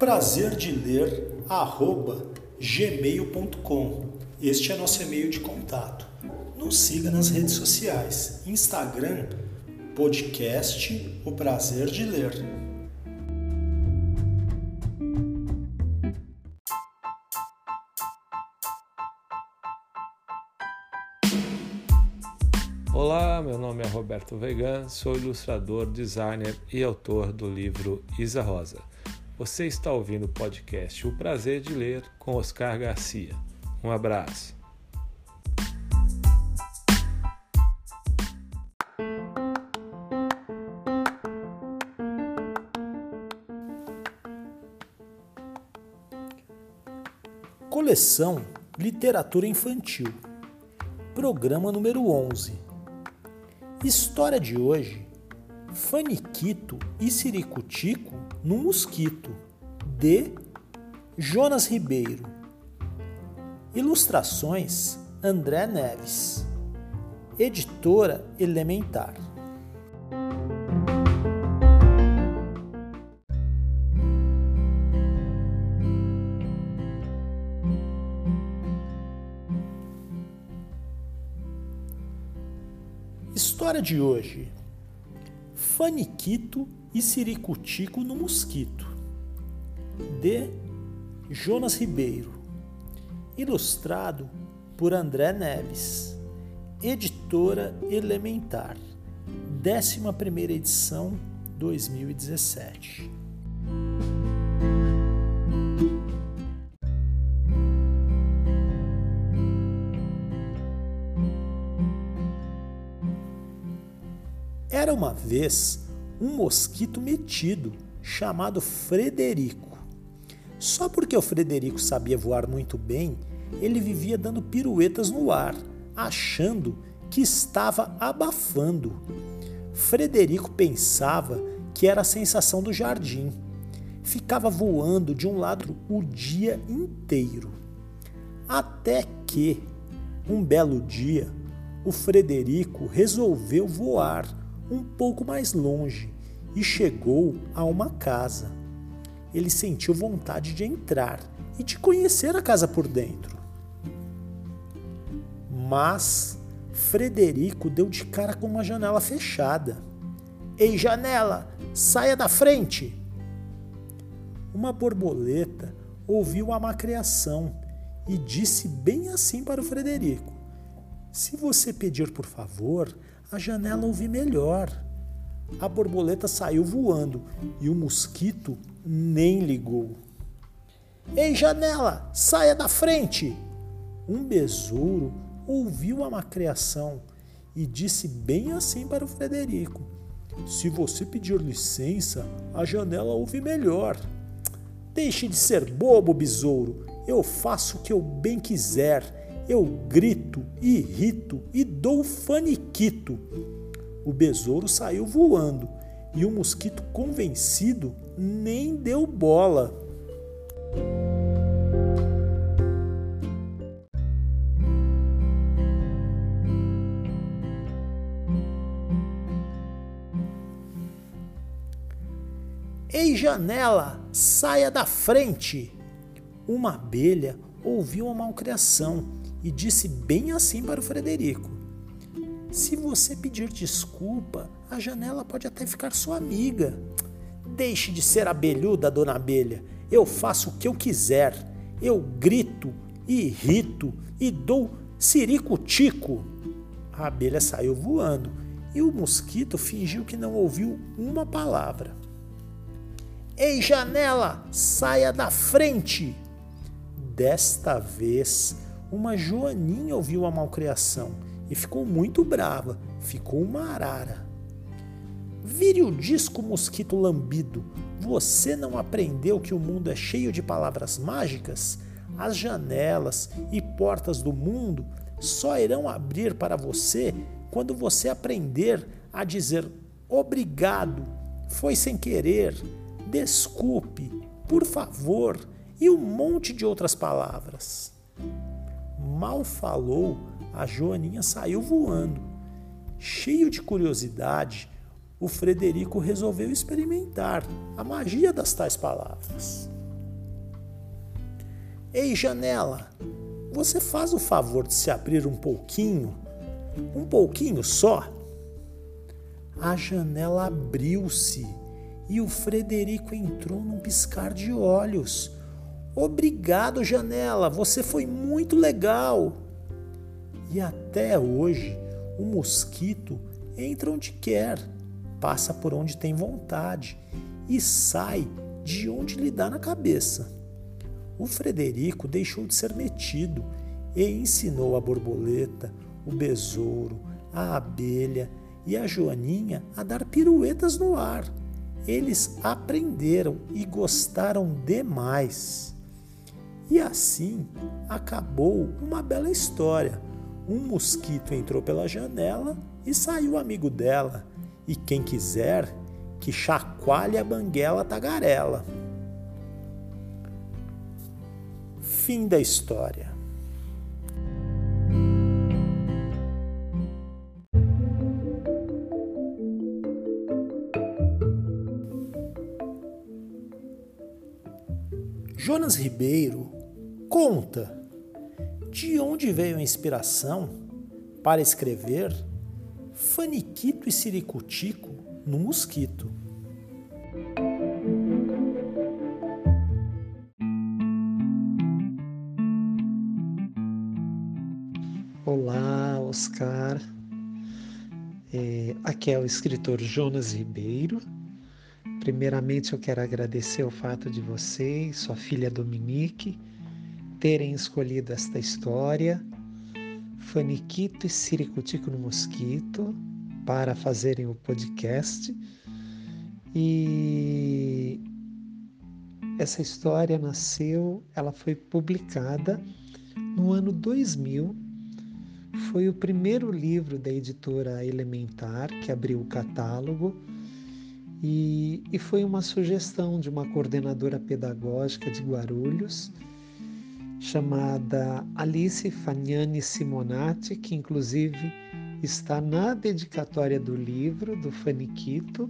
Prazer de ler arroba gmail.com. Este é nosso e-mail de contato. Nos siga nas redes sociais, Instagram, podcast O Prazer de Ler. Olá, meu nome é Roberto Vegan, sou ilustrador, designer e autor do livro Isa Rosa. Você está ouvindo o podcast O Prazer de Ler com Oscar Garcia. Um abraço. Coleção Literatura Infantil. Programa número 11. História de hoje: Faniquito e Siricutico no Mosquito, de Jonas Ribeiro. Ilustrações André Neves. Editora Elementar. História de hoje: Faniquito e Siricutico no Mosquito, de Jonas Ribeiro, ilustrado por André Neves, editora Elementar, 11 edição 2017. Era uma vez um mosquito metido chamado Frederico. Só porque o Frederico sabia voar muito bem, ele vivia dando piruetas no ar, achando que estava abafando. Frederico pensava que era a sensação do jardim. Ficava voando de um lado o dia inteiro. Até que, um belo dia, o Frederico resolveu voar um pouco mais longe e chegou a uma casa. Ele sentiu vontade de entrar e de conhecer a casa por dentro. Mas Frederico deu de cara com uma janela fechada. Ei, janela, saia da frente! Uma borboleta ouviu a macriação e disse bem assim para o Frederico: Se você pedir por favor, a janela ouve melhor. A borboleta saiu voando e o mosquito nem ligou. Ei, janela, saia da frente! Um besouro ouviu a macriação e disse bem assim para o Frederico: Se você pedir licença, a janela ouve melhor. Deixe de ser bobo, besouro. Eu faço o que eu bem quiser eu grito, irrito e dou faniquito. O besouro saiu voando e o mosquito, convencido, nem deu bola. Ei, janela, saia da frente! Uma abelha ouviu a malcriação e disse bem assim para o Frederico: Se você pedir desculpa, a janela pode até ficar sua amiga. Deixe de ser abelhuda, dona abelha. Eu faço o que eu quiser. Eu grito, irrito e dou ciricutico. A abelha saiu voando e o mosquito fingiu que não ouviu uma palavra. Ei, janela, saia da frente! Desta vez, uma joaninha ouviu a malcriação e ficou muito brava. Ficou uma arara. Vire o disco, mosquito lambido. Você não aprendeu que o mundo é cheio de palavras mágicas? As janelas e portas do mundo só irão abrir para você quando você aprender a dizer obrigado, foi sem querer, desculpe, por favor e um monte de outras palavras. Mal falou, a Joaninha saiu voando. Cheio de curiosidade, o Frederico resolveu experimentar a magia das tais palavras. Ei, janela, você faz o favor de se abrir um pouquinho? Um pouquinho só? A janela abriu-se e o Frederico entrou num piscar de olhos. Obrigado, janela, você foi muito legal. E até hoje, o mosquito entra onde quer, passa por onde tem vontade e sai de onde lhe dá na cabeça. O Frederico deixou de ser metido e ensinou a borboleta, o besouro, a abelha e a joaninha a dar piruetas no ar. Eles aprenderam e gostaram demais. E assim acabou uma bela história. Um mosquito entrou pela janela e saiu amigo dela. E quem quiser, que chacoalhe a banguela tagarela. Fim da história. Jonas Ribeiro conta de onde veio a inspiração para escrever Faniquito e Siricutico no Mosquito. Olá, Oscar. É, aqui é o escritor Jonas Ribeiro. Primeiramente, eu quero agradecer o fato de você e sua filha Dominique terem escolhido esta história, Faniquito e Siricutico no Mosquito, para fazerem o podcast. E essa história nasceu, ela foi publicada no ano 2000 foi o primeiro livro da editora Elementar que abriu o catálogo e, e foi uma sugestão de uma coordenadora pedagógica de Guarulhos chamada Alice Fagnani Simonati, que inclusive está na dedicatória do livro do Faniquito,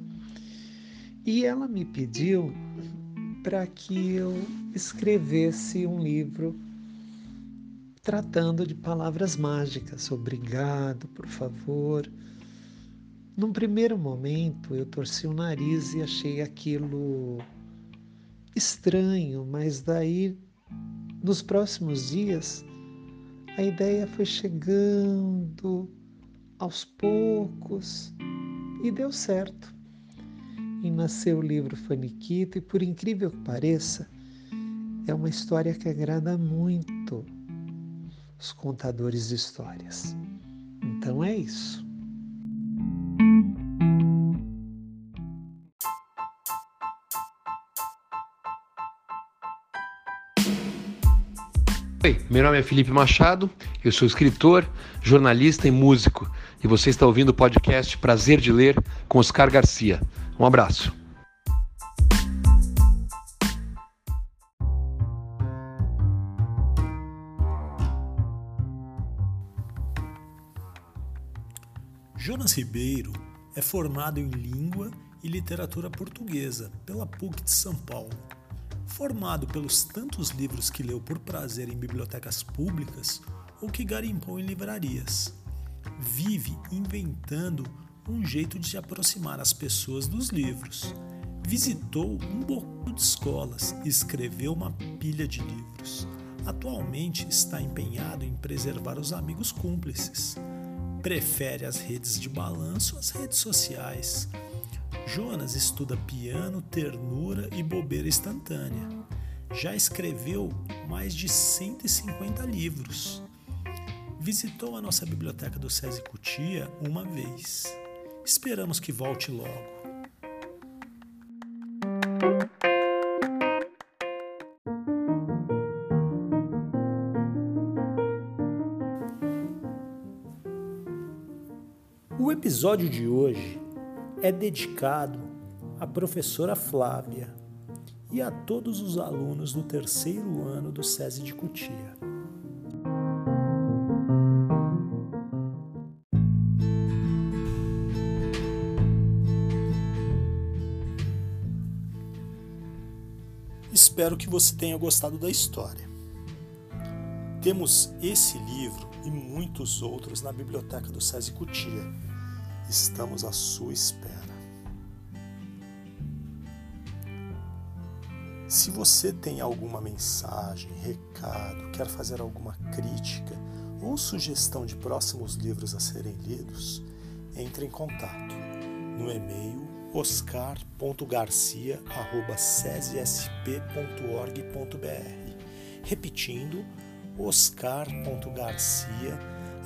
e ela me pediu para que eu escrevesse um livro tratando de palavras mágicas, obrigado, por favor. Num primeiro momento eu torci o nariz e achei aquilo estranho, mas daí nos próximos dias a ideia foi chegando aos poucos e deu certo. E nasceu o livro Faniquito, e por incrível que pareça, é uma história que agrada muito os contadores de histórias. Então é isso. Oi, meu nome é Felipe Machado, eu sou escritor, jornalista e músico, e você está ouvindo o podcast Prazer de Ler com Oscar Garcia. Um abraço. Jonas Ribeiro é formado em Língua e Literatura Portuguesa pela PUC de São Paulo. Formado pelos tantos livros que leu por prazer em bibliotecas públicas ou que garimpou em livrarias. vive inventando um jeito de aproximar as pessoas dos livros. Visitou um bocado de escolas e escreveu uma pilha de livros. Atualmente está empenhado em preservar os amigos cúmplices. Prefere as redes de balanço às redes sociais. Jonas estuda piano, ternura e bobeira instantânea. Já escreveu mais de 150 livros. Visitou a nossa biblioteca do SESI Cutia uma vez. Esperamos que volte logo. O episódio de hoje é dedicado à professora Flávia e a todos os alunos do terceiro ano do SESI de Cutia. Espero que você tenha gostado da história. Temos esse livro e muitos outros na biblioteca do SESI Cutia. Estamos à sua espera. Se você tem alguma mensagem, recado, quer fazer alguma crítica ou sugestão de próximos livros a serem lidos, entre em contato no e-mail oscar.garcia.cesesp.org.br Repetindo,